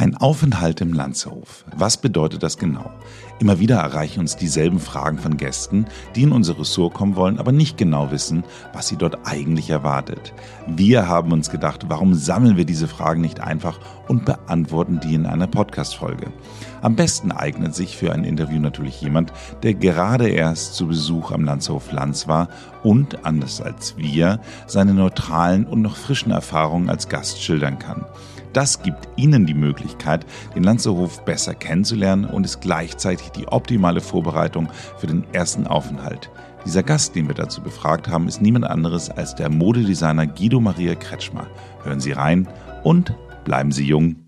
Ein Aufenthalt im Landshof. Was bedeutet das genau? Immer wieder erreichen uns dieselben Fragen von Gästen, die in unser Ressort kommen wollen, aber nicht genau wissen, was sie dort eigentlich erwartet. Wir haben uns gedacht, warum sammeln wir diese Fragen nicht einfach und beantworten die in einer Podcast-Folge? Am besten eignet sich für ein Interview natürlich jemand, der gerade erst zu Besuch am Landshof Lanz war und, anders als wir, seine neutralen und noch frischen Erfahrungen als Gast schildern kann. Das gibt Ihnen die Möglichkeit, den Lanzerhof besser kennenzulernen und ist gleichzeitig die optimale Vorbereitung für den ersten Aufenthalt. Dieser Gast, den wir dazu befragt haben, ist niemand anderes als der Modedesigner Guido Maria Kretschmer. Hören Sie rein und bleiben Sie jung.